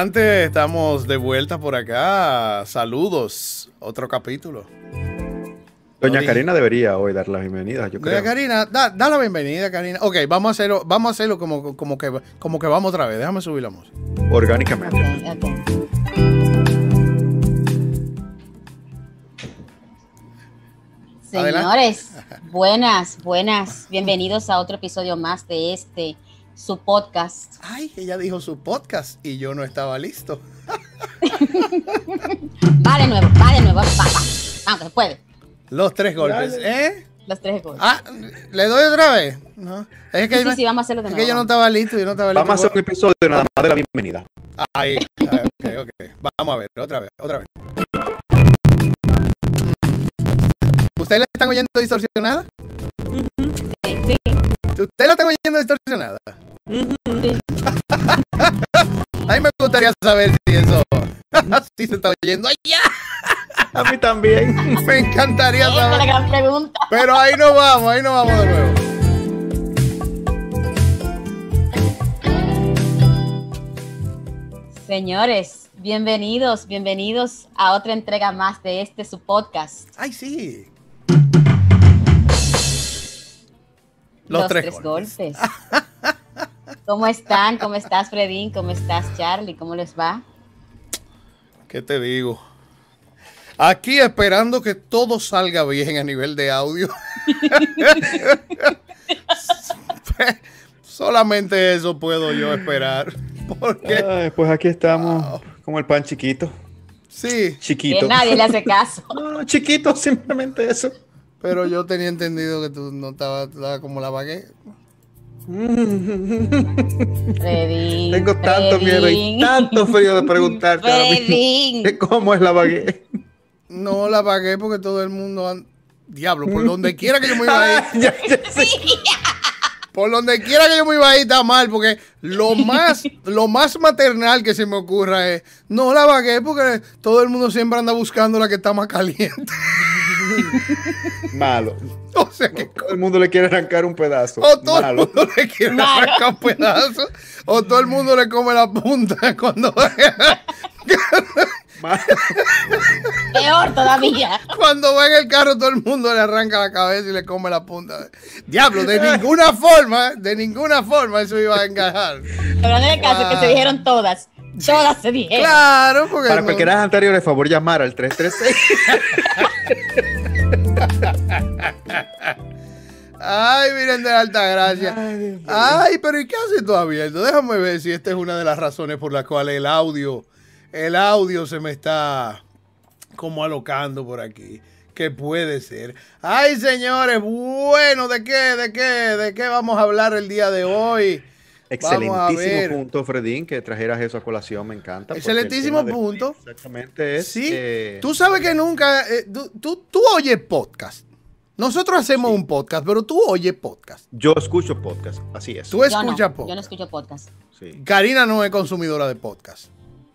Adelante, estamos de vuelta por acá. Saludos, otro capítulo. Doña Karina debería hoy dar la bienvenida, yo creo. Doña Karina, da, da, la bienvenida, Karina. Ok, vamos a hacerlo, vamos a hacerlo como, como, que, como que vamos otra vez. Déjame subir la música. Orgánicamente. Okay, okay. Señores, buenas, buenas. Bienvenidos a otro episodio más de este, su podcast. Ay, ella dijo su podcast y yo no estaba listo. va de nuevo, va de nuevo, va, va. Vamos, se puede. Los tres golpes, ¿eh? Los tres golpes. Ah, ¿le doy otra vez? No. Es que, sí, sí, vamos a hacerlo de es nuevo. que yo no estaba listo, yo no estaba listo. Vamos a hacer un episodio nada más de la bienvenida. Ahí, ok, ok. Vamos a ver, otra vez, otra vez. ¿Ustedes la están oyendo distorsionada? Sí. ¿Ustedes la están oyendo distorsionada? Sí. A mí me gustaría saber si eso si se está oyendo allá. A mí también. Me encantaría la saber. gran pregunta. Pero ahí no vamos, ahí no vamos de nuevo. Señores, bienvenidos, bienvenidos a otra entrega más de este su podcast. Ay, sí. Los, tres, golpes. ¿Cómo están? ¿Cómo estás, Fredín? ¿Cómo estás, Charlie? ¿Cómo les va? ¿Qué te digo? Aquí esperando que todo salga bien a nivel de audio. Solamente eso puedo yo esperar. Porque, Ay, pues aquí estamos como el pan chiquito. sí, Que Chiquito. nadie le hace caso. No, no, chiquito, simplemente eso. pero yo tenía entendido que tú no estabas como la bagué. Fredín. Tengo tanto miedo y tanto frío de preguntarte ahora mismo de cómo es la baguette. No la pagué porque todo el mundo. Diablo, por donde quiera que yo me iba a ir. Ya, ya sé. Por donde quiera que yo me iba a ir está mal, porque lo más, lo más maternal que se me ocurra es, no la pagué porque todo el mundo siempre anda buscando la que está más caliente. Malo. O sea que Todo el mundo le quiere arrancar un pedazo. o todo el mundo le quiere Malo. arrancar pedazos, o todo el mundo le come la punta cuando, Malo. Peor todavía. cuando va en el carro, todo el mundo le arranca la cabeza y le come la punta. Diablo, de ninguna forma, de ninguna forma eso iba a encajar. Pero no es caso que se dijeron todas. Todas se dijeron. Claro, porque Para no- cualquiera anterior, de favor llamar al 336. Ay, miren de alta gracia. Ay, pero ¿y qué haces tú abierto? Déjame ver si esta es una de las razones por las cuales el audio, el audio se me está como alocando por aquí. ¿Qué puede ser? Ay, señores, bueno, ¿de qué, de qué, de qué vamos a hablar el día de hoy? Excelentísimo punto, Fredín, que trajeras eso a colación, me encanta. Excelentísimo punto. Exactamente es. Sí, eh, tú sabes que nunca, eh, tú, tú, tú oyes podcast. Nosotros hacemos un podcast, pero tú oyes podcast. Yo escucho podcast, así es. Tú Yo escuchas no, yo no podcast. escucho podcast. Sí. Karina no es consumidora de podcast.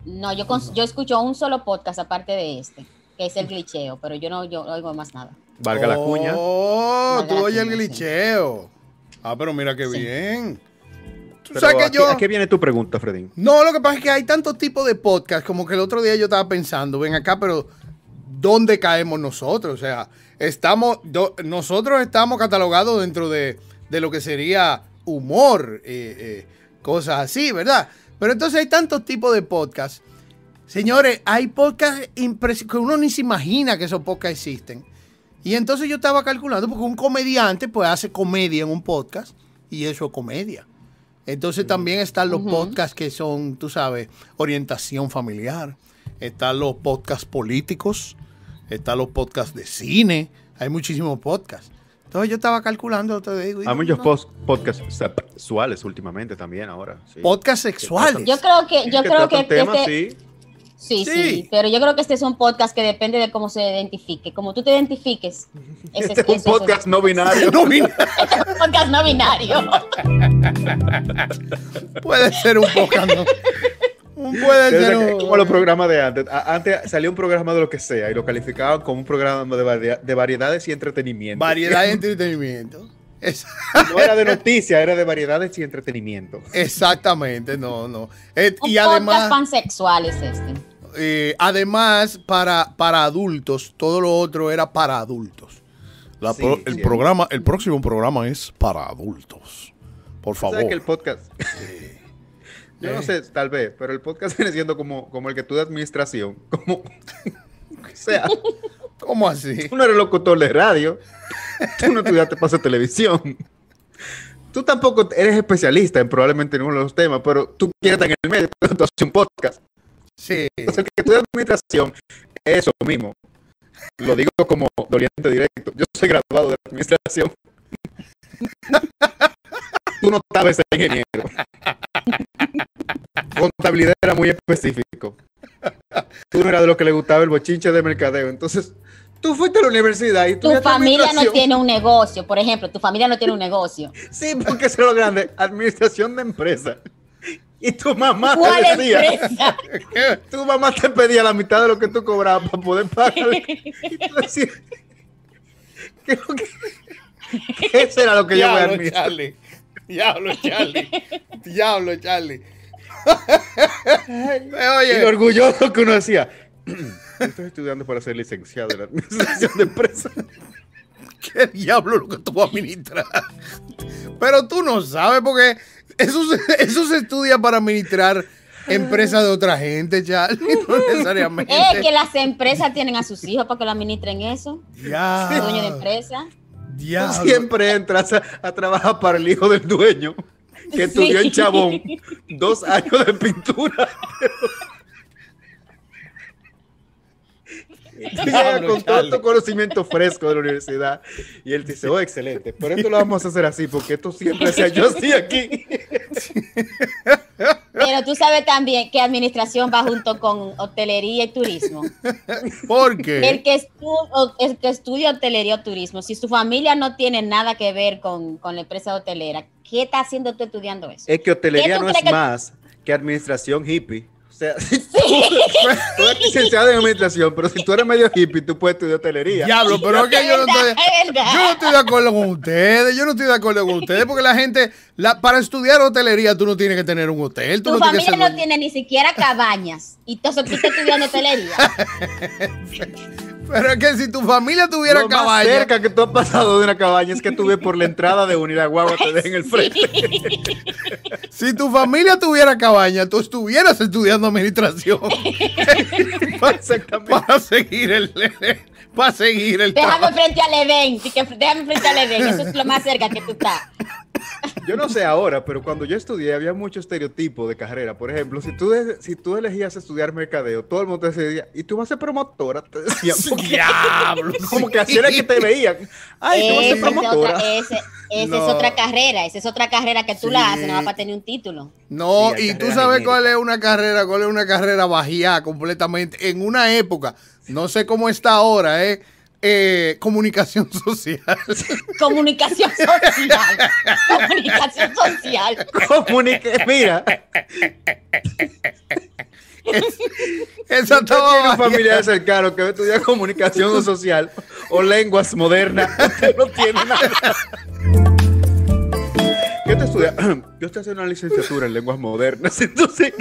No, yo, cons- yo escucho un solo podcast aparte de este, que es el glitcheo, pero yo no yo oigo más nada. Valga la cuña. Oh, tú oyes el glitcheo. Ah, pero mira qué Sí. bien. Tú Pero sabes que ¿a, qué, yo. a qué viene tu pregunta, Fredín? No, lo que pasa es que hay tantos tipos de podcast, como que el otro día yo estaba pensando, ven acá, pero ¿dónde caemos nosotros? O sea, estamos, do- nosotros estamos catalogados dentro de, de lo que sería humor, eh, eh, cosas así, ¿verdad? Pero entonces hay tantos tipos de podcasts. Señores, hay podcasts que uno ni se imagina que esos podcasts existen. Y entonces yo estaba calculando, porque un comediante pues hace comedia en un podcast y eso es comedia. Entonces también están los podcasts que son, tú sabes, orientación familiar. Están los podcasts políticos. Están los podcasts de cine. Hay muchísimos podcasts. Entonces yo estaba calculando, te digo. y Hay muchos no. podcasts sexuales últimamente también ahora. Sí. Podcasts sexuales. Yo creo que yo Que creo que este, sí. Sí, Sí. sí, pero yo creo que este es un podcast que depende de cómo se identifique. Como tú te identifiques. Ese, Este es un ese es podcast no binario. No, mira, un podcast no binario. puede ser un podcast. ¿no? Puede Es ser un- como los programas de antes. Antes salía un programa de lo que sea y lo calificaban como un programa de, varia- de variedades y entretenimiento. variedad de entretenimiento. No era de noticias, era de variedades y entretenimiento. Exactamente, no, no. Eh, y además pansexual es este. Eh, además, para, para adultos, todo lo otro era para adultos. el programa, el próximo programa es para adultos. Por favor. ¿Sabes que el podcast? Yo no sé, tal vez, pero el podcast viene siendo como, como el que tú de administración. Como, o sea, ¿cómo así? Tú no eres locutor de radio. Tú no estudiaste para hacer televisión. Tú tampoco eres especialista en probablemente ninguno de los temas, pero tú quieres estar en el medio, tú haces un podcast. Sí. Entonces, el que estudia administración es eso mismo. Lo digo como doliente directo. Yo soy graduado de administración. tú no sabes ser ingeniero. Contabilidad era muy específico. Tú no eras de lo que le gustaba el bochinche de mercadeo. Entonces, tú fuiste a la universidad y tu familia no tiene un negocio, por ejemplo, tu familia no tiene un negocio. sí, porque es lo grande, administración de empresa. Y tu mamá te decía, empresa? tu mamá te pedía la mitad de lo que tú cobrabas para poder pagar. Eso era lo que yo voy a admitir. Diablo, Charlie. Diablo, Charlie. Oye. Y orgulloso que uno decía, estoy estudiando para ser licenciado en administración de empresas. ¿Qué diablo lo que tú vas a administrar? Pero tú no sabes porque eso, eso se estudia para administrar empresas de otra gente, Charlie, no necesariamente. Es que las empresas tienen a sus hijos para que lo administren eso. Ya. Dueño de empresa. Siempre entras a, trabajar para el hijo del dueño, que estudió en Chabón dos años de pintura. con todo tu conocimiento fresco de la universidad. Y él dice, oh, excelente, pero esto lo vamos a hacer así, porque esto siempre se yo así aquí. Pero tú sabes también que administración va junto con hotelería y turismo. ¿Por qué? El que, el que estudia hotelería o turismo, si su familia no tiene nada que ver con, con la empresa hotelera, ¿qué está haciendo tú estudiando eso? Es que hotelería no es más que administración hippie. O sea, si tú, eres licenciado en administración, pero si tú eres medio hippie, tú puedes estudiar hotelería. Diablo, pero es que yo no, estoy, yo no estoy de acuerdo con ustedes. Yo no estoy de acuerdo con ustedes porque la gente, la, para estudiar hotelería, tú no tienes que tener un hotel. tu familia no tiene ni siquiera cabañas. Y entonces tú estás estudiando hotelería. Pero es que si tu familia tuviera Lo cabaña. Más cerca que tú has pasado de una cabaña es que tú ves por la entrada de una guagua te dejen el frente. si tu familia tuviera cabaña, tú estuvieras estudiando administración. Exactamente. Para seguir el. Para seguir el. Déjame frente al evento. Déjame frente al evento. Eso es lo más cerca que tú estás. Yo no sé ahora, pero cuando yo estudié había mucho estereotipo de carrera. Por ejemplo, si tú, si tú elegías estudiar mercadeo, todo el mundo te decía, ¿y tú vas a ser promotora? Te decían, Diablo, como que así era que te veían. Ay, tú vas a ser promotora. esa es otra carrera, esa es otra carrera que tú la haces, no vas para tener un título. No, y tú sabes cuál es una carrera, cuál es una carrera bajía completamente. En una época, no sé cómo está ahora, ¿eh? Eh, comunicación social. Comunicación social. comunicación social. Comunique, mira. esa tiene un familiar cercano que estudia comunicación social o lenguas modernas. no tiene nada. ¿Qué te estudias? Yo estoy haciendo una licenciatura en lenguas modernas, entonces...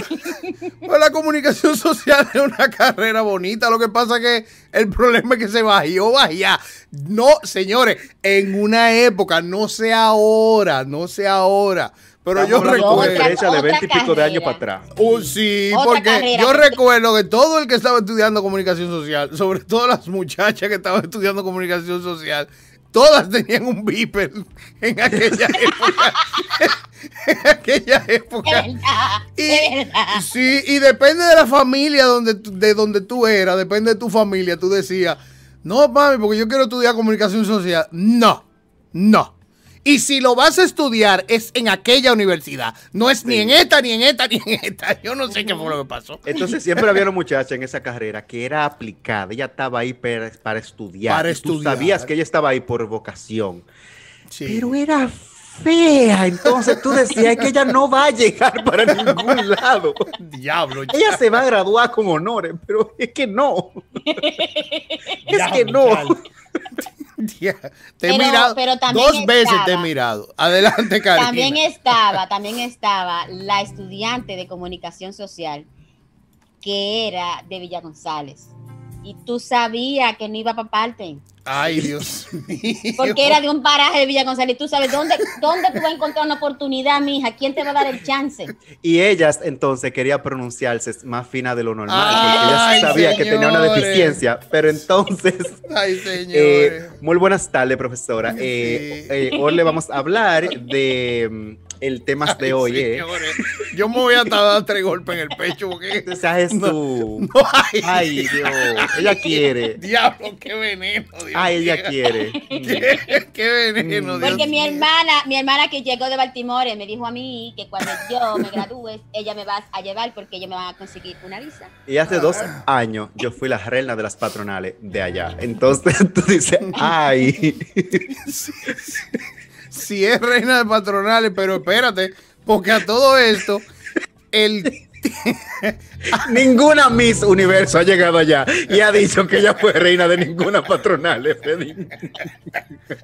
Pues la comunicación social es una carrera bonita, lo que pasa es que el problema es que se bajó, bajía. No, señores, en una época, no sé ahora, no sé ahora, pero yo recuerdo... de 20 y pico de años para atrás. Uh, sí, porque yo recuerdo que todo el que estaba estudiando comunicación social, sobre todo las muchachas que estaban estudiando comunicación social, Todas tenían un beeper en aquella época. en aquella época. Y, sí, y depende de la familia donde, de donde tú eras, depende de tu familia, tú decías, no, mami, porque yo quiero estudiar comunicación social. No, no. Y si lo vas a estudiar es en aquella universidad. No es ni en esta, ni en esta, ni en esta. Yo no sé qué fue lo que pasó. Entonces siempre había una muchacha en esa carrera que era aplicada. Ella estaba ahí para, estudiar. Para estudiar. Tú sabías que ella estaba ahí por vocación. Pero era fea. Entonces tú decías que ella no va a llegar para ningún lado. Diablo. Ella se va a graduar con honores, pero es que no. es que no. Te he mirado. dos veces te he mirado. Adelante, Karina. También estaba, también estaba la estudiante de comunicación social que era de Villa González. Y tú sabías que no iba para parte. Ay, Dios mío. Porque era de un paraje de Villa González. Tú sabes dónde, dónde tú vas a encontrar una oportunidad, mija. ¿Quién te va a dar el chance? Y ellas entonces quería pronunciarse más fina de lo normal. porque ella sabía que tenía una deficiencia. Pero entonces. Ay, eh, muy buenas tardes, profesora. Eh, eh, hoy le vamos a hablar de mm, el tema de hoy. ¿eh? Yo me voy a dar tres golpes en el pecho porque. Tú. ay. Dios. Ella quiere. Diablo, qué veneno. Dios ay, ella quiere. qué, veneno. Porque mi hermana, mi hermana que llegó de Baltimore me dijo a mí que cuando yo me gradúe, ella me va a llevar porque ella me va a conseguir una visa. Y hace dos años yo fui la reina de las patronales de allá. Entonces tú dices, ay si es reina de patronales, pero espérate, porque a todo esto, el ninguna Miss Universo ha llegado allá y ha dicho que ella fue reina de ninguna patronal.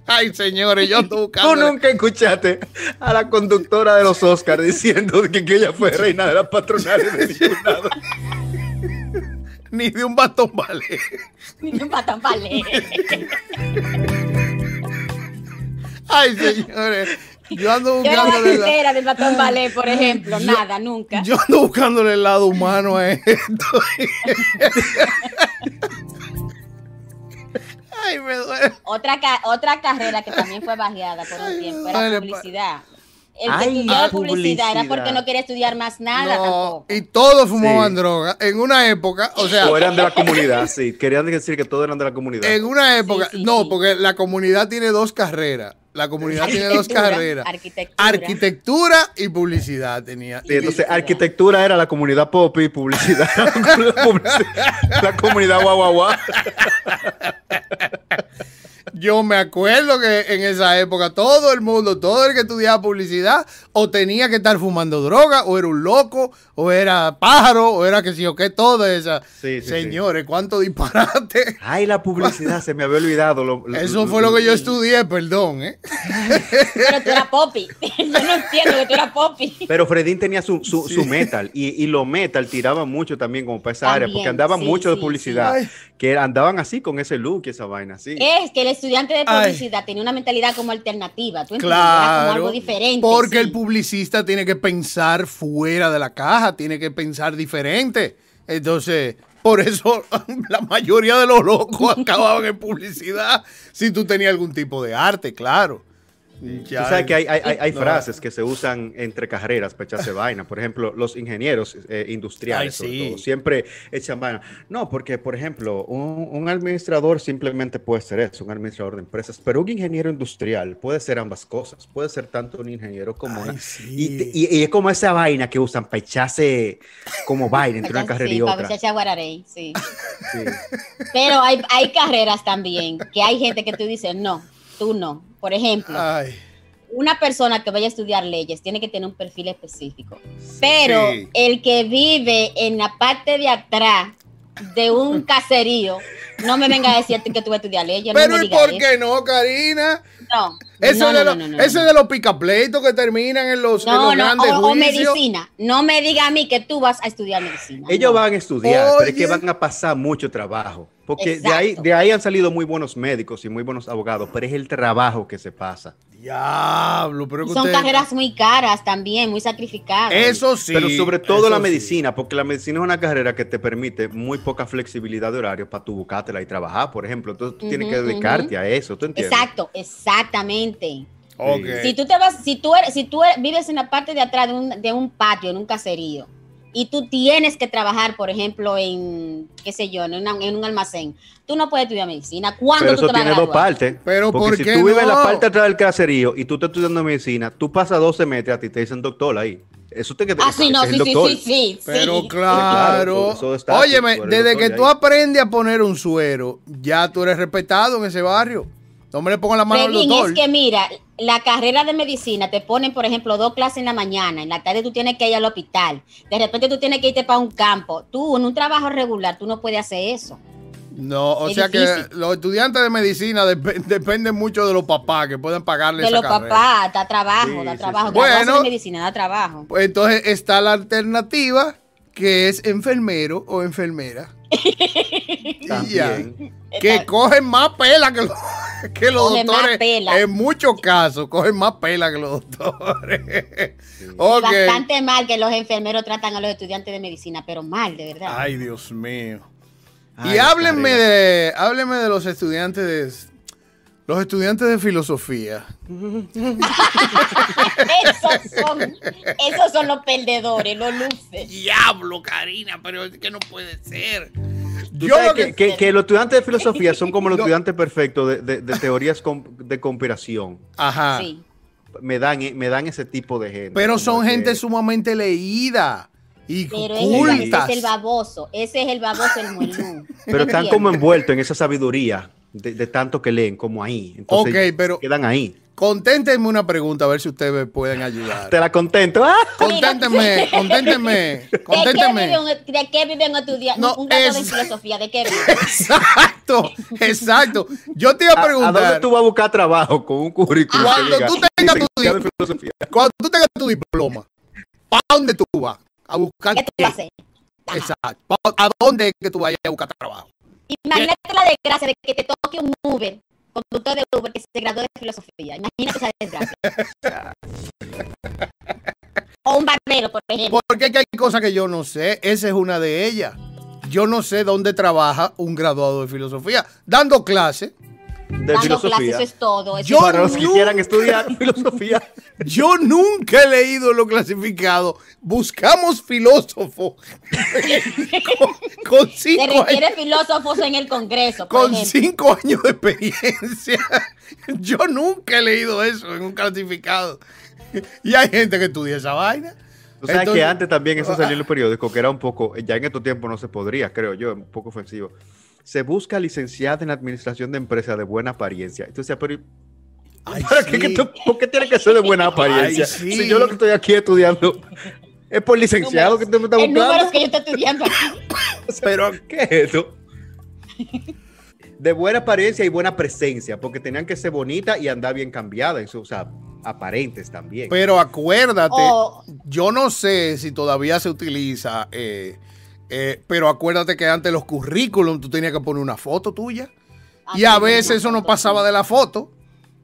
Ay, señores, yo estoy buscando. Tú nunca escuchaste a la conductora de los Oscars diciendo que, ella fue reina de las patronales de ningún lado. Ni de un batón ballet. Ni de un batón ballet. Ay, señores. Yo ando buscándole. Yo era de Batón Ballet, por ejemplo. Nada, nunca. Yo ando buscándole el lado humano a esto. Ay, me duele. Otra, otra carrera que también fue bajeada por un tiempo era publicidad. El que estudiaba publicidad, era porque no quería estudiar más nada tampoco. Y todos fumaban droga. En una época, o sea. O eran de la comunidad, sí. Querían decir que todos eran de la comunidad. En una época, no, porque la comunidad tiene dos carreras la comunidad tiene dos carreras. Arquitectura. y publicidad tenía. entonces arquitectura era la comunidad pop y publicidad. la, comunidad guau Yo me acuerdo que en esa época todo el mundo, todo el que estudiaba publicidad, o tenía que estar fumando droga, o era un loco, o era pájaro, o era que sí o qué, todo esa. Señores, cuánto disparate. Ay, la publicidad, se me había olvidado. Eso fue lo que yo estudié, perdón, ¿eh? Pero tú eras popi. Yo no entiendo que tú eras popi. Pero Fredín tenía su, su, metal, y, y lo metal tiraba mucho también como para esa área, porque andaba mucho de publicidad, que andaban así con ese look y esa vaina, así. Es que el estudiante de publicidad tenía una mentalidad como alternativa, ¿tú? Claro, como algo diferente. Porque el publicista tiene que pensar fuera de la caja, tiene que pensar diferente. Entonces, por eso la mayoría de los locos acababan en publicidad si tú tenías algún tipo de arte, claro. Tú sabes que hay, frases que se usan entre carreras para echarse vaina. Por ejemplo, los ingenieros eh, industriales siempre echan vaina. No, porque, por ejemplo, un, administrador simplemente puede ser eso, un administrador de empresas, pero un ingeniero industrial puede ser ambas cosas. Puede ser tanto un ingeniero como una. Y, es como esa vaina que usan para echarse como vaina entre una carrera y otra. sí. Pero hay, hay carreras también que hay gente que tú dices, no, tú no por ejemplo, una persona que vaya a estudiar leyes tiene que tener un perfil específico. Pero el que vive en la parte de atrás de un caserío, no me venga a decir que tú vas a estudiar leyes. Pero no ¿y por qué no, Karina? No. Eso de, de los picapleitos que terminan en los, grandes o, o medicina. No me diga a mí que tú vas a estudiar medicina. Ellos van a estudiar, pero es que van a pasar mucho trabajo. Porque de ahí, de ahí han salido muy buenos médicos y muy buenos abogados, pero es el trabajo que se pasa. Diablo, pero Son carreras muy caras también, muy sacrificadas. Eso sí. Pero sobre todo la medicina, porque la medicina es una carrera que te permite muy poca flexibilidad de horario para tu buscártela y trabajar, por ejemplo. Entonces tú tienes que dedicarte a eso, ¿tú entiendes? Exacto, exactamente. Si tú te vas, si tú eres, si tú vives en la parte de atrás de un, de un patio, en un caserío, y tú tienes que trabajar, por ejemplo, en, qué sé yo, en, un almacén, tú no puedes estudiar medicina. ¿Cuándo Pero tú eso tiene dos partes. Pero porque si tú vives en la parte atrás del caserío y tú estás estudiando medicina, tú pasas 12 metros a ti te dicen doctor ahí. Eso te queda. Ah, sí, no, sí, sí, sí, sí, Pero claro. Óyeme, desde que tú aprendes a poner un suero, ya tú eres respetado en ese barrio. No me le pongo la mano al doctor. es que mira, la carrera de medicina te ponen, por ejemplo, dos clases en la mañana, en la tarde tú tienes que ir al hospital, de repente tú tienes que irte para un campo. Tú, en un trabajo regular, tú no puedes hacer eso. No, o sea que los estudiantes de medicina dependen mucho de los papás que pueden pagarle. De los papás, da trabajo, da trabajo. Bueno, de medicina da trabajo. Pues entonces está la alternativa que es enfermero o enfermera. También. Que cogen más pela que los, que los doctores. En muchos casos, cogen más pela que los doctores. Bastante mal que los enfermeros tratan a los estudiantes de medicina, pero mal, de verdad. Ay, Dios mío y háblenme de, háblenme de los estudiantes de, los estudiantes de filosofía. esos, son, los perdedores, los luces. Diablo, Karina, pero es que no puede ser. Yo que, que, los estudiantes de filosofía son como los estudiantes perfectos de, teorías de conspiración. Ajá. Me dan, me dan ese tipo de gente. Pero son gente sumamente leída. Y Pero ese es el baboso, ese es el baboso, el muelú. Pero están como envueltos en esa sabiduría de, tanto que leen, como ahí. Entonces, ok, pero quedan ahí. Conténtenme una pregunta, a ver si ustedes me pueden ayudar. Te la contento. ¿ah? Conténtenme, conténtenme, conténtenme. ¿De qué viven estudiando? No, un grado de filosofía, ¿de qué viven? Exacto, exacto. Yo te iba a preguntar. ¿A, dónde tú vas a buscar trabajo con un currículum? Cuando, tú, tengas tu, cuando tú tengas tu diploma, ¿para dónde tú vas? a buscar ¿Qué hacer? Exacto. ¿A dónde es que tú vayas a buscar trabajo? Imagínate la desgracia de que te toque un Uber, conductor de Uber que se graduó de filosofía. Imagínate esa desgracia. o un barbero, por ejemplo. Porque hay cosas que yo no sé. Esa es una de ellas. Yo no sé dónde trabaja un graduado de filosofía. Dando clase de filosofía. es todo. Para los que quieran estudiar filosofía. Yo nunca he leído lo clasificado. Buscamos filósofos. con, cinco Se requiere filósofos en el Congreso. con cinco años de experiencia. Yo nunca he leído eso en un clasificado. Y hay gente que estudia esa vaina. O sea que antes también eso salió en los periódicos, que era un poco, ya en estos tiempos no se podría, creo yo, un poco ofensivo se busca licenciada en administración de empresas de buena apariencia. Entonces, pero ¿por qué tiene que ser de buena apariencia? Si yo lo que estoy aquí estudiando es por licenciado que te me está buscando. que yo estoy estudiando pero, ¿qué es eso? De buena apariencia y buena presencia, porque tenían que ser bonitas y andar bien cambiadas, o sea, aparentes también. Pero acuérdate, oh. yo no sé si todavía se utiliza eh, eh, pero acuérdate que antes los currículums tú tenías que poner una foto tuya. Ah, y a veces eso no pasaba de la foto.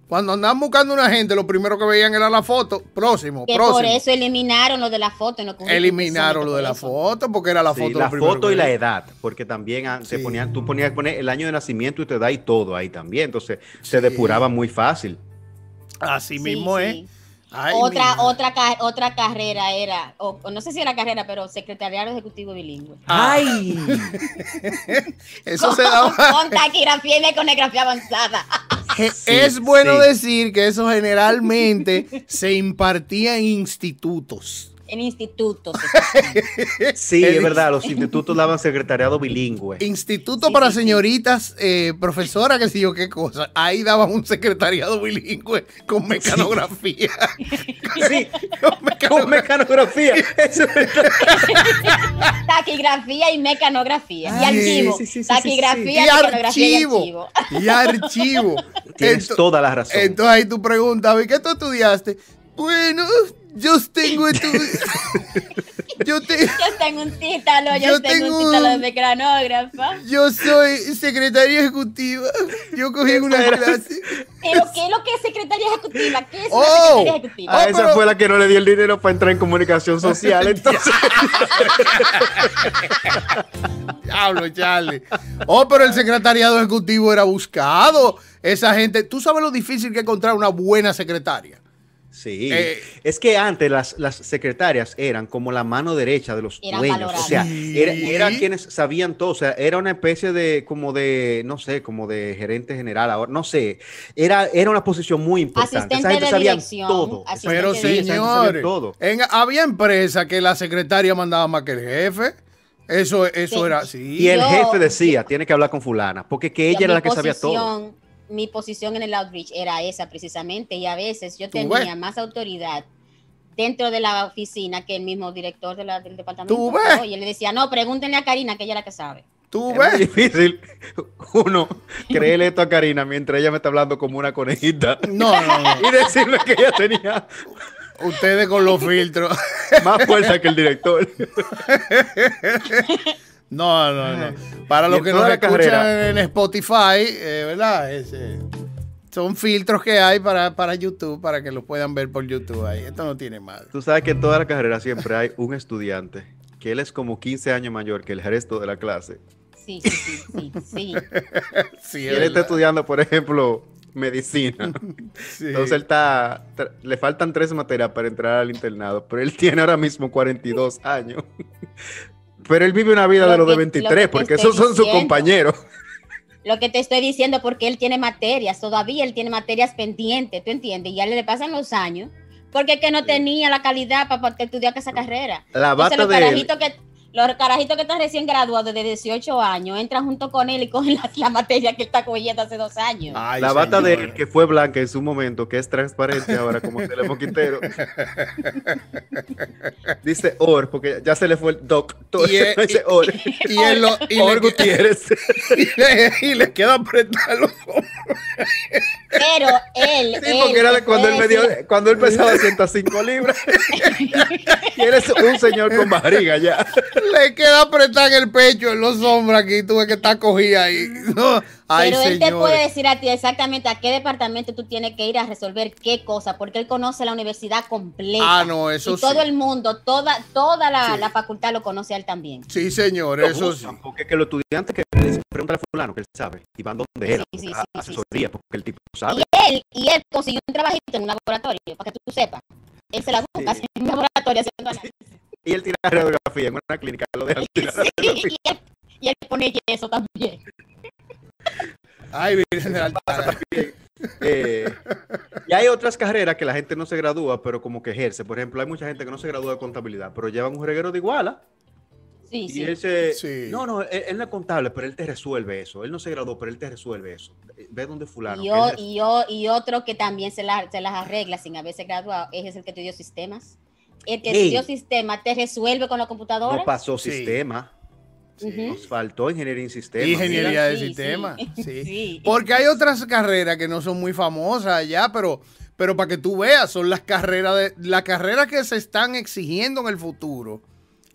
Cuando andaban buscando una gente, lo primero que veían era la foto. Próximo, próximo. Por eso eliminaron lo de la foto. eliminaron lo de la foto porque era la foto. la foto y la edad, porque también se ponían, tú ponías poner el año de nacimiento y te da y todo ahí también. Entonces se depuraba muy fácil. Así mismo es otra, otra, otra carrera era, o, no sé si era carrera, pero secretariado ejecutivo bilingüe. ¡Ay! Eso se daba. Con taquigrafía y mecanografía avanzada. es bueno decir que eso generalmente se impartía en institutos en institutos. sí, es verdad, los institutos daban secretariado bilingüe. Instituto para señoritas, eh, profesora, que sé yo qué cosa. Ahí daban un secretariado bilingüe con mecanografía. Sí, con, mecanografía. Taquigrafía y mecanografía. y archivo. Taquigrafía y, archivo. Y archivo. Tienes toda la razón. Entonces ahí tú preguntas, ¿qué tú estudiaste? Bueno, yo tengo tu... yo, te... yo tengo un título, yo, tengo, un título de mecranógrafa. Yo soy secretaria ejecutiva. Yo cogí una clase. ¿Pero qué es lo que es secretaria ejecutiva? ¿Qué es una oh, secretaria ejecutiva? Ah, esa fue la que no le di el dinero para entrar en comunicación social, entonces. Diablo, Charlie. Oh, pero el secretariado ejecutivo era buscado. Esa gente, ¿tú sabes lo difícil que es encontrar una buena secretaria? Sí, eh, es que antes las, las, secretarias eran como la mano derecha de los dueños, o sea, eran quienes sabían todo, o sea, era una especie de como de, no sé, como de gerente general, ahora, no sé, era, era una posición muy importante, esa gente sabía todo, pero señores, todo. había empresas que la secretaria mandaba más que el jefe. Eso, eso era así. Y el jefe decía, tiene que hablar con fulana, porque que ella era la que sabía todo mi posición en el outreach era esa precisamente y a veces yo tenía más autoridad dentro de la oficina que el mismo director del departamento. ¿Tú Y él le decía, no, pregúntenle a Karina que ella es la que sabe. Tú ves. Es difícil. Uno, creerle esto a Karina mientras ella me está hablando como una conejita. No, no, no. Y decirle que ella tenía Ustedes con los filtros. más fuerza que el director. No, no, no. Para los que nos escuchan carrera. en Spotify, eh, ¿verdad? Es, eh, son filtros que hay para, para YouTube, para que lo puedan ver por YouTube ahí. Esto no tiene más. Tú sabes que en toda la carrera siempre hay un estudiante que él es como 15 años mayor que el resto de la clase. Sí, sí, sí, sí, sí. Sí, Y es él está estudiando, por ejemplo, medicina. Sí. Entonces él está, le faltan tres materias para entrar al internado, pero él tiene ahora mismo 42 años. Pero él vive una vida Lo de los de que- lo que 23, te porque esos son sus compañeros. Lo que te estoy diciendo, porque él tiene materias, todavía él tiene materias pendientes, ¿tú entiendes? Y ya le pasan los años, porque es que no tenía la calidad para, para estudiar esa carrera. La bata de él, que los carajitos que están recién graduados de 18 años entran junto con él y cogen la, la materia que él está cogiendo hace dos años. Ay, la bata de él, que fue blanca en su momento, que es transparente ahora, como Telemo Quintero. Dice Or, porque ya se le fue el doctor. Y es- dice Or. Y, él lo- y Or Gutiérrez. y le- y le queda apretar los. Pero él. Sí, él porque era de cuando él, me dio- cuando él pesaba 105 libras. y él es un señor con barriga ya. Le queda apretar en el pecho, en los hombros aquí. Tuve que estar cogida ahí. No. Ay, Pero él te puede decir a ti exactamente a qué departamento tú tienes que ir a resolver qué cosa, porque él conoce la universidad completa. Ah, no, eso y todo sí. el mundo, toda, toda la, Sí. la facultad lo conoce a él también. Sí, señor, eso sí. Porque es que los estudiantes que le dicen, pregúntale a fulano que él sabe y van donde él Sí, sí, a, sí, a sí, asesoría porque el tipo sabe. Y él, y él consiguió un trabajito en un laboratorio, para que tú sepas. Él se la busca Sí. en un laboratorio haciendo análisis. Y él tira radiografía en una clínica, lo dejan tirar Sí, y, él, y él pone yeso también. Ay, Virgen del altar. Eh, y hay otras carreras que la gente no se gradúa, pero como que ejerce. Por ejemplo, hay mucha gente que no se gradúa de contabilidad, pero llevan un reguero de iguala. Sí, Y sí. él se... Sí. No, no, él, él no es contable, pero él te resuelve eso. Él no se graduó, pero él te resuelve eso. Ve dónde fulano. Y, que o- él- y, o- y otro que también se, la- se las arregla sin haberse graduado, ese es el que estudió sistemas. El que estudió sistemas te resuelve con la computadora. no pasó Sí. sistema. Nos faltó ingeniería en sistemas. Ingeniería de sí, sistemas. sí. Sí. Sí. Porque hay otras carreras que no son muy famosas allá, pero, pero para que tú veas, son las carreras de las carreras que se están exigiendo en el futuro.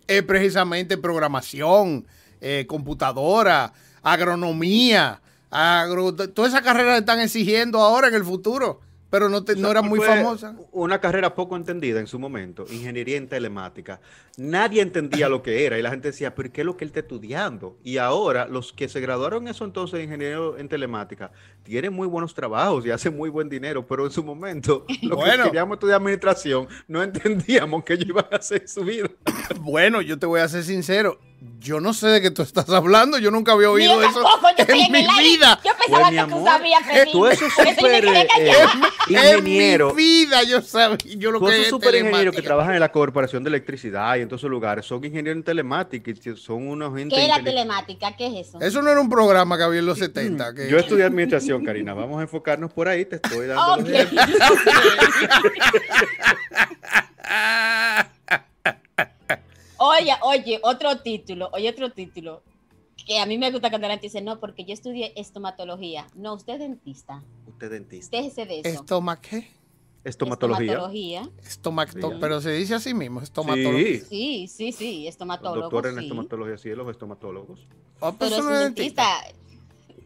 Es precisamente programación, eh, computadora, agronomía, agro- todas esas carreras están exigiendo ahora en el futuro, pero no, te- no eran muy Fue famosas. Una carrera poco entendida en su momento, ingeniería en telemática. Nadie entendía lo que era y la gente decía, pero ¿qué es lo que él está estudiando? Y ahora los que se graduaron eso entonces de ingeniero en telemática tienen muy buenos trabajos y hacen muy buen dinero, pero en su momento Bueno. que queríamos estudiar administración no entendíamos que ellos iban a hacer en su vida. Bueno, yo te voy a ser sincero, yo no sé de qué tú estás hablando, yo nunca había oído yo eso tampoco, yo estoy en en mi el aire. vida. Yo pensaba Pues, que tú amor, sabías, eh, tú Freddy. eso es Por eso yo me súper, eh, ingeniero. En mi vida yo sabía, yo lo Tú que es super ingenieros que trabajan en la corporación de electricidad y en todos esos lugares son ingenieros en telemática y son unos gente ¿Qué era telemática? ¿Qué es eso? Eso no era un programa que había en los 70. Que... Yo estudié administración, Karina. Vamos a enfocarnos por ahí. Te estoy dando los Ok. ejemplos. Oye, oye, otro título, oye, otro título. Que a mí me gusta cuando la gente dice, no, porque yo estudié estomatología. No, usted es dentista. Usted dentista. Déjese de eso. ¿Estoma qué? Estomatología. Estomatología. Estomacto, Sí. pero se dice así mismo, estomatología. Sí. Sí, sí, sí, estomatólogo. doctores en sí. estomatología, sí, los estomatólogos. Ah, pues Pero es un es dentista.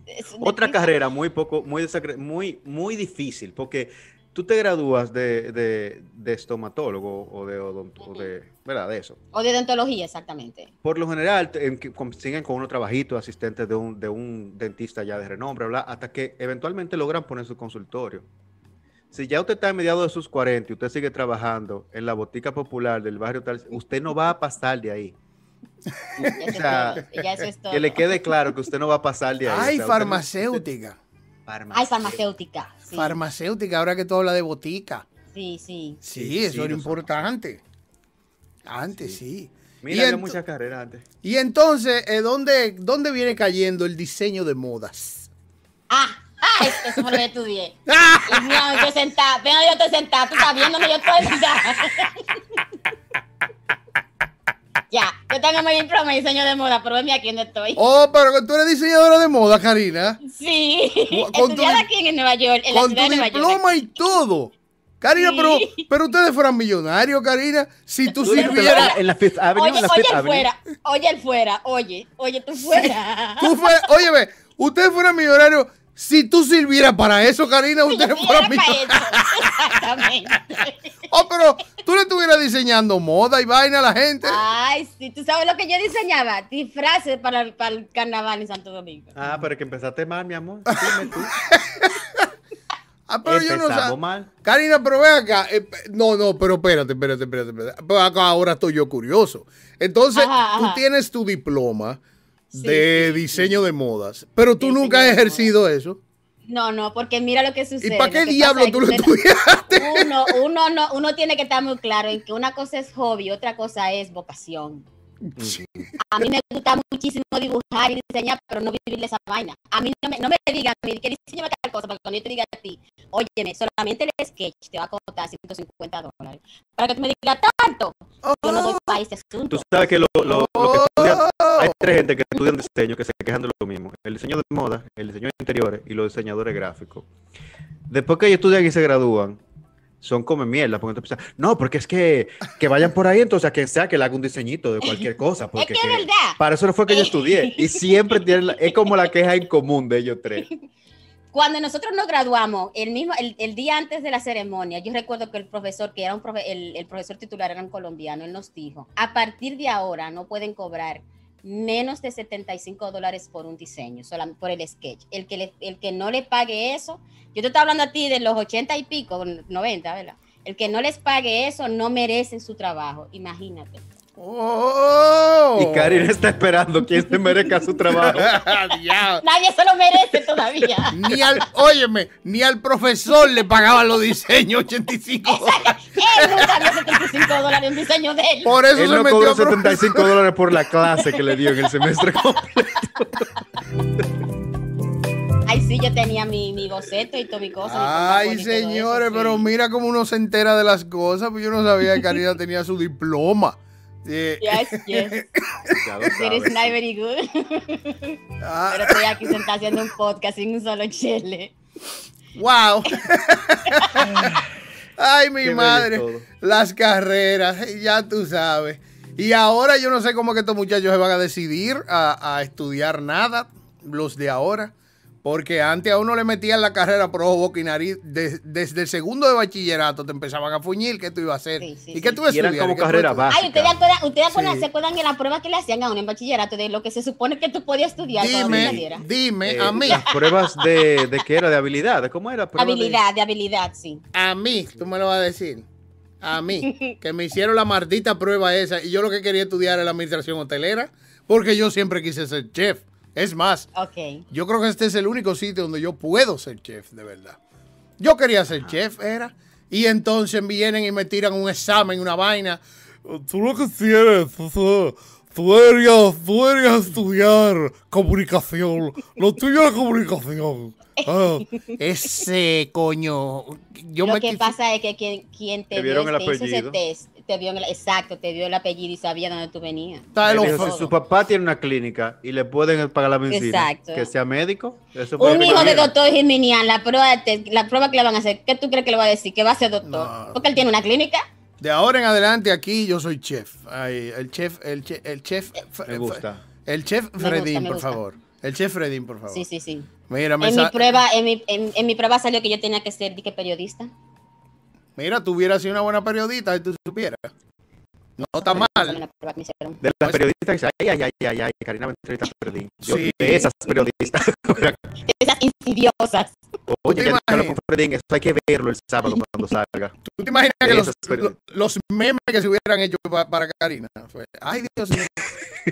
es un Otra dentista. carrera muy poco, muy, desacre- muy, muy difícil, porque tú te gradúas de, de, de estomatólogo o de, odont- o de, ¿verdad? De eso. O de odontología, exactamente. Por lo general, te- en que consiguen con unos trabajitos asistentes de un, de un dentista ya de renombre, bla, hasta que eventualmente logran poner su consultorio. Si ya usted está en mediados de sus 40 y usted sigue trabajando en la botica popular del barrio tal, usted no va a pasar de ahí. Ya eso, O sea, es todo, ya eso es todo. Que le quede claro que usted no va a pasar de ahí. Ay, O sea, usted no- farmacéutica. Ay, farmacéutica. Sí, Farmacéutica, ahora que tú hablas de botica. sí, sí. Sí, Sí, eso sí, era importante. Antes, sí. Mira, ent- muchas carreras antes. Y entonces, eh, ¿dónde, ¿dónde viene cayendo el diseño de modas? Ah, ah, eso, eso fue lo que estudié. Y mira, yo estoy sentada, venga, yo estoy sentada, tú estás viéndome, yo estoy sentada. ya, Yo tengo mi diploma de diseño de moda, pero venme aquí donde estoy. Oh, pero tú eres diseñadora de moda, Karina. Sí. Con Estudiada aquí en Nueva York. En con tu diploma y todo. Karina, pero, pero ustedes fueran millonarios, Karina. Si tú sirvieras. En la Fifth Avenue, oye, oye, el fuera. Oye, el fuera. Oye, oye, tú fuera. tú fuera. Oye, ve, ustedes fueran millonarios si tú sirvieras para eso, Karina, usted fuera mi... Exactamente. oh, pero tú le estuvieras diseñando moda y vaina a la gente. Ay, sí, tú sabes lo que yo diseñaba, disfraces para, para el carnaval en Santo Domingo. Ah, pero es que empezaste mal, mi amor. Dime tú. Ah, pero yo no sé. mal. Karina, pero ve acá. Eh, no, no, pero espérate, espérate, espérate. espérate. Pero acá ahora estoy yo curioso. Entonces, tú tienes tu diploma de diseño de modas. Pero tú nunca has ejercido eso. No, no, porque mira lo que sucede. ¿Y para qué diablo tú lo estudiaste? Uno, uno, no, uno tiene que estar muy claro en que una cosa es hobby, otra cosa es vocación. A mí me gusta muchísimo dibujar y diseñar, pero no vivir de esa vaina. A mí no me, no me digan que diseño tal cosa, porque cuando yo te diga a ti, óyeme, solamente el sketch te va a costar 150 dólares. Para que tú me digas tanto, yo no doy país este asunto. Tú sabes que lo, lo, lo que hay tres gente que estudian diseño que se quejan de lo mismo. El diseño de moda, el diseño de interiores y los diseñadores gráficos. Después que ellos estudian y se gradúan, son come mierda. Porque entonces, no, porque es que, que vayan por ahí, entonces a quien sea que le haga un diseñito de cualquier cosa. Porque es que, verdad. Para eso no fue que yo estudié. Y siempre tienen es como la queja en común de ellos tres. Cuando nosotros nos graduamos, el mismo, el, día antes de la ceremonia, yo recuerdo que el profesor, que era un el, el profesor titular era un colombiano, él nos dijo, a partir de ahora no pueden cobrar menos de 75 dólares por un diseño, solamente por el sketch. El que, el que no le pague eso, yo te estoy hablando a ti de los 80 y pico, 90, ¿verdad? El que no les pague eso no merece su trabajo, imagínate. Oh. Y Karin está esperando quien se merezca su trabajo. Nadie se lo merece todavía. Ni al, óyeme, ni al profesor le pagaban los diseños 85 dólares. Él nunca 75 dólares en diseño de él. Por eso él se no cobró 75 dólares por la clase que le dio en el semestre completo. Ay, sí, yo tenía mi, mi boceto y todo mi cosa. Ay, señores, pero mira cómo uno se entera de las cosas. Pues yo no sabía que Karina tenía su diploma. Yes, yes. It is not very good. Ah. Pero estoy aquí sentada haciendo un podcast sin un solo chile. Wow. Ay, mi madre. Las carreras, ya tú sabes. Y ahora yo no sé cómo que estos muchachos se van a decidir a, a estudiar nada, los de ahora. Porque antes a uno le metían la carrera por ojo, boca y nariz. desde el segundo de bachillerato te empezaban a fuñir qué tú ibas a hacer. ¿Y qué tú estudias? Eran como carrera básica. Ay, ustedes, ustedes se acuerdan de la prueba que le hacían a uno en bachillerato de lo que se supone que tú podías estudiar. Dime, dime, eh, a mí. Pruebas de, de qué era, de habilidad. ¿Cómo era? Habilidad, de... habilidad, sí. A mí, tú me lo vas a decir. A mí, que me hicieron la maldita prueba esa y yo lo que quería estudiar era la administración hotelera, porque yo siempre quise ser chef. Es más, yo creo que este es el único sitio donde yo puedo ser chef, de verdad. Yo quería ser chef, era. Y entonces vienen y me tiran un examen, una vaina. Tú lo que quieres, tú deberías, estudiar comunicación. Lo tuyo es comunicación. Ah, ese coño. Yo lo que pasa es que quien, quien te, te, ese test te vio exacto, te dio el apellido y sabía dónde tú venías. si su papá tiene una clínica y le pueden pagar la medicina, que sea médico. un hijo de doctor Jiminian, la prueba, la prueba que le van a hacer, ¿qué tú crees que le va a decir? Que va a ser doctor. Porque él tiene una clínica. De ahora en adelante aquí yo soy chef. el chef, el chef, el chef. Me gusta. El chef Fredín, por favor. El chef Fredín, por favor. Sí, sí, sí. Mira, en, mi prueba, en, mi, en, mi prueba salió que yo tenía que ser que periodista. Mira, tú hubieras sido una buena periodista y tú supieras. No está mal. De las periodistas que ay, ay, ay, ay, ay, Karina me entrevista perdí. Yo, sí. De esas periodistas. esas insidiosas. Oye, ya con Fredín, eso hay que verlo el sábado cuando salga. ¿Tú te imaginas que los, los, memes que se hubieran hecho para, para Karina? ay, Dios mío.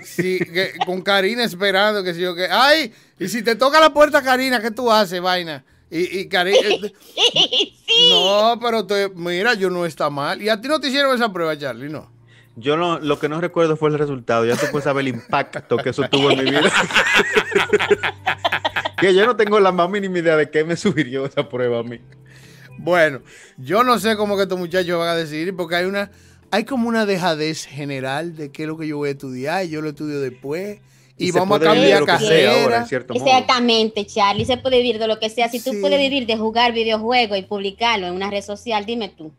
Sí, que, con Karina esperando que si yo que. Ay, y si te toca la puerta, Karina, ¿qué tú haces, vaina? Y, y Karina. sí. No, pero te, mira, yo no está mal. Y a ti no te hicieron esa prueba, Charlie, ¿no? Yo no, lo que no recuerdo fue el resultado. Ya tú puedes saber el impacto que eso tuvo en mi vida. que yo no tengo la más mínima idea de qué me subiría esa prueba a mí. Bueno, yo no sé cómo que estos muchachos van a decidir porque hay una, hay como una dejadez general de qué es lo que yo voy a estudiar y yo lo estudio después. Y, vamos a cambiar carrera. Exactamente, Charlie. Se puede vivir de lo que sea. Si tú puedes vivir de jugar videojuegos y publicarlo en una red social, dime tú.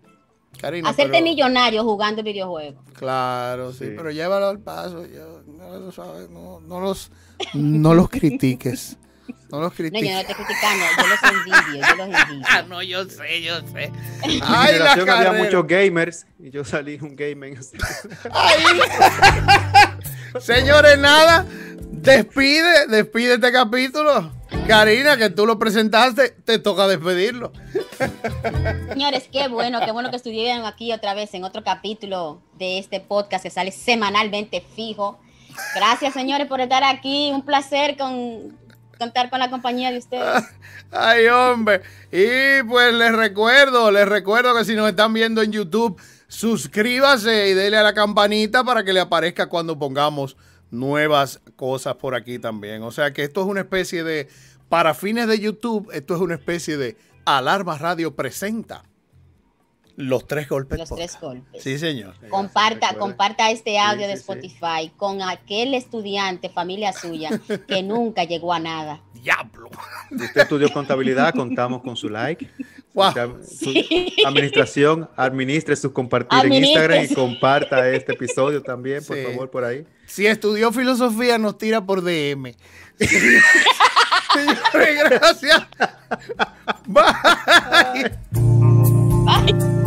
Hacerte millonario jugando videojuegos. Claro, sí, pero llévalo al paso. no, no, los, no los critiques. No los critiques. No, yo no estoy criticando, yo los envidio, yo los envidio. Ah, no, yo sé, yo sé. En mi generación había muchos gamers y yo salí un gamer. Señores, nada. Despide, despide este capítulo. Karina, que tú lo presentaste, te toca despedirlo. Señores, qué bueno, qué bueno que estuvieron aquí otra vez en otro capítulo de este podcast que sale semanalmente fijo. Gracias, señores, por estar aquí. Un placer con, contar con la compañía de ustedes. Ay, hombre. Y pues les recuerdo, les recuerdo que si nos están viendo en YouTube, suscríbase y dele a la campanita para que le aparezca cuando pongamos nuevas cosas por aquí también. O sea que esto es una especie de, para fines de YouTube, esto es una especie de Alarma Radio presenta. Los tres golpes. Los tres golpes. Sí, señor. Comparta, comparta este audio de Spotify con aquel estudiante, familia suya, que nunca llegó a nada. Diablo. usted estudió contabilidad, contamos con su like. Administración, administre sus compartir en Instagram y comparta este episodio también, por favor, por ahí. Si estudió filosofía, nos tira por DM. Señores, gracias. Bye. Bye.